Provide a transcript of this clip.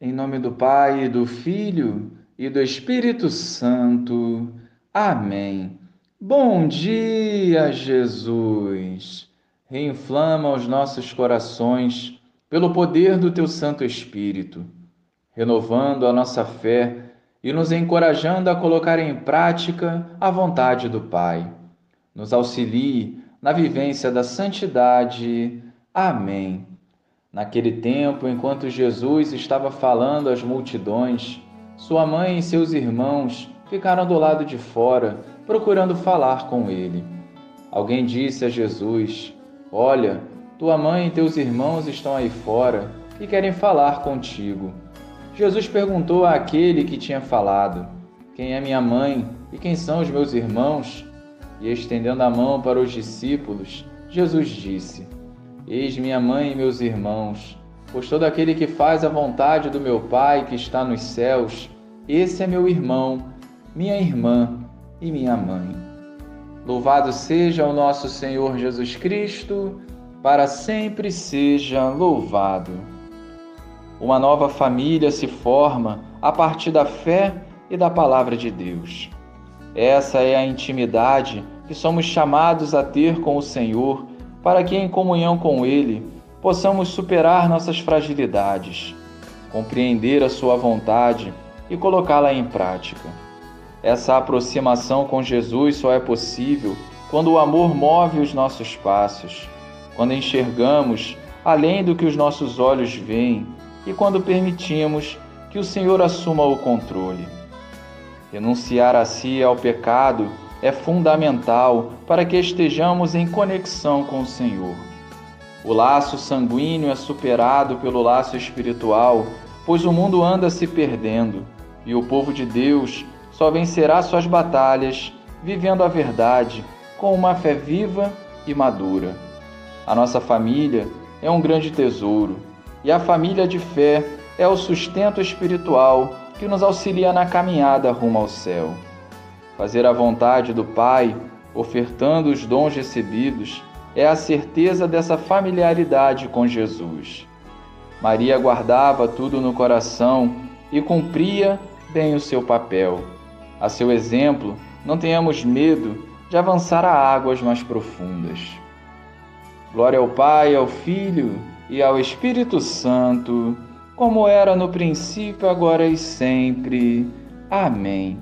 Em nome do Pai, do Filho e do Espírito Santo. Amém. Bom dia, Jesus. Reinflama os nossos corações pelo poder do teu Santo Espírito, renovando a nossa fé e nos encorajando a colocar em prática a vontade do Pai. Nos auxilie na vivência da santidade. Amém. Naquele tempo, enquanto Jesus estava falando às multidões, sua mãe e seus irmãos ficaram do lado de fora, procurando falar com ele. Alguém disse a Jesus: Olha, tua mãe e teus irmãos estão aí fora e querem falar contigo. Jesus perguntou àquele que tinha falado: Quem é minha mãe e quem são os meus irmãos? E estendendo a mão para os discípulos, Jesus disse: Eis minha mãe e meus irmãos, pois todo aquele que faz a vontade do meu Pai que está nos céus, esse é meu irmão, minha irmã e minha mãe. Louvado seja o nosso Senhor Jesus Cristo, para sempre seja louvado. Uma nova família se forma a partir da fé e da palavra de Deus. Essa é a intimidade que somos chamados a ter com o Senhor para que, em comunhão com Ele, possamos superar nossas fragilidades, compreender a Sua vontade e colocá-la em prática. Essa aproximação com Jesus só é possível quando o amor move os nossos passos, quando enxergamos além do que os nossos olhos veem e quando permitimos que o Senhor assuma o controle. Renunciar a si ao pecado é fundamental para que estejamos em conexão com o Senhor. O laço sanguíneo é superado pelo laço espiritual, pois o mundo anda se perdendo e o povo de Deus só vencerá suas batalhas vivendo a verdade com uma fé viva e madura. A nossa família é um grande tesouro e a família de fé é o sustento espiritual que nos auxilia na caminhada rumo ao céu. Fazer a vontade do Pai, ofertando os dons recebidos, é a certeza dessa familiaridade com Jesus. Maria guardava tudo no coração e cumpria bem o seu papel. A seu exemplo, não tenhamos medo de avançar a águas mais profundas. Glória ao Pai, ao Filho e ao Espírito Santo, como era no princípio, agora e sempre. Amém.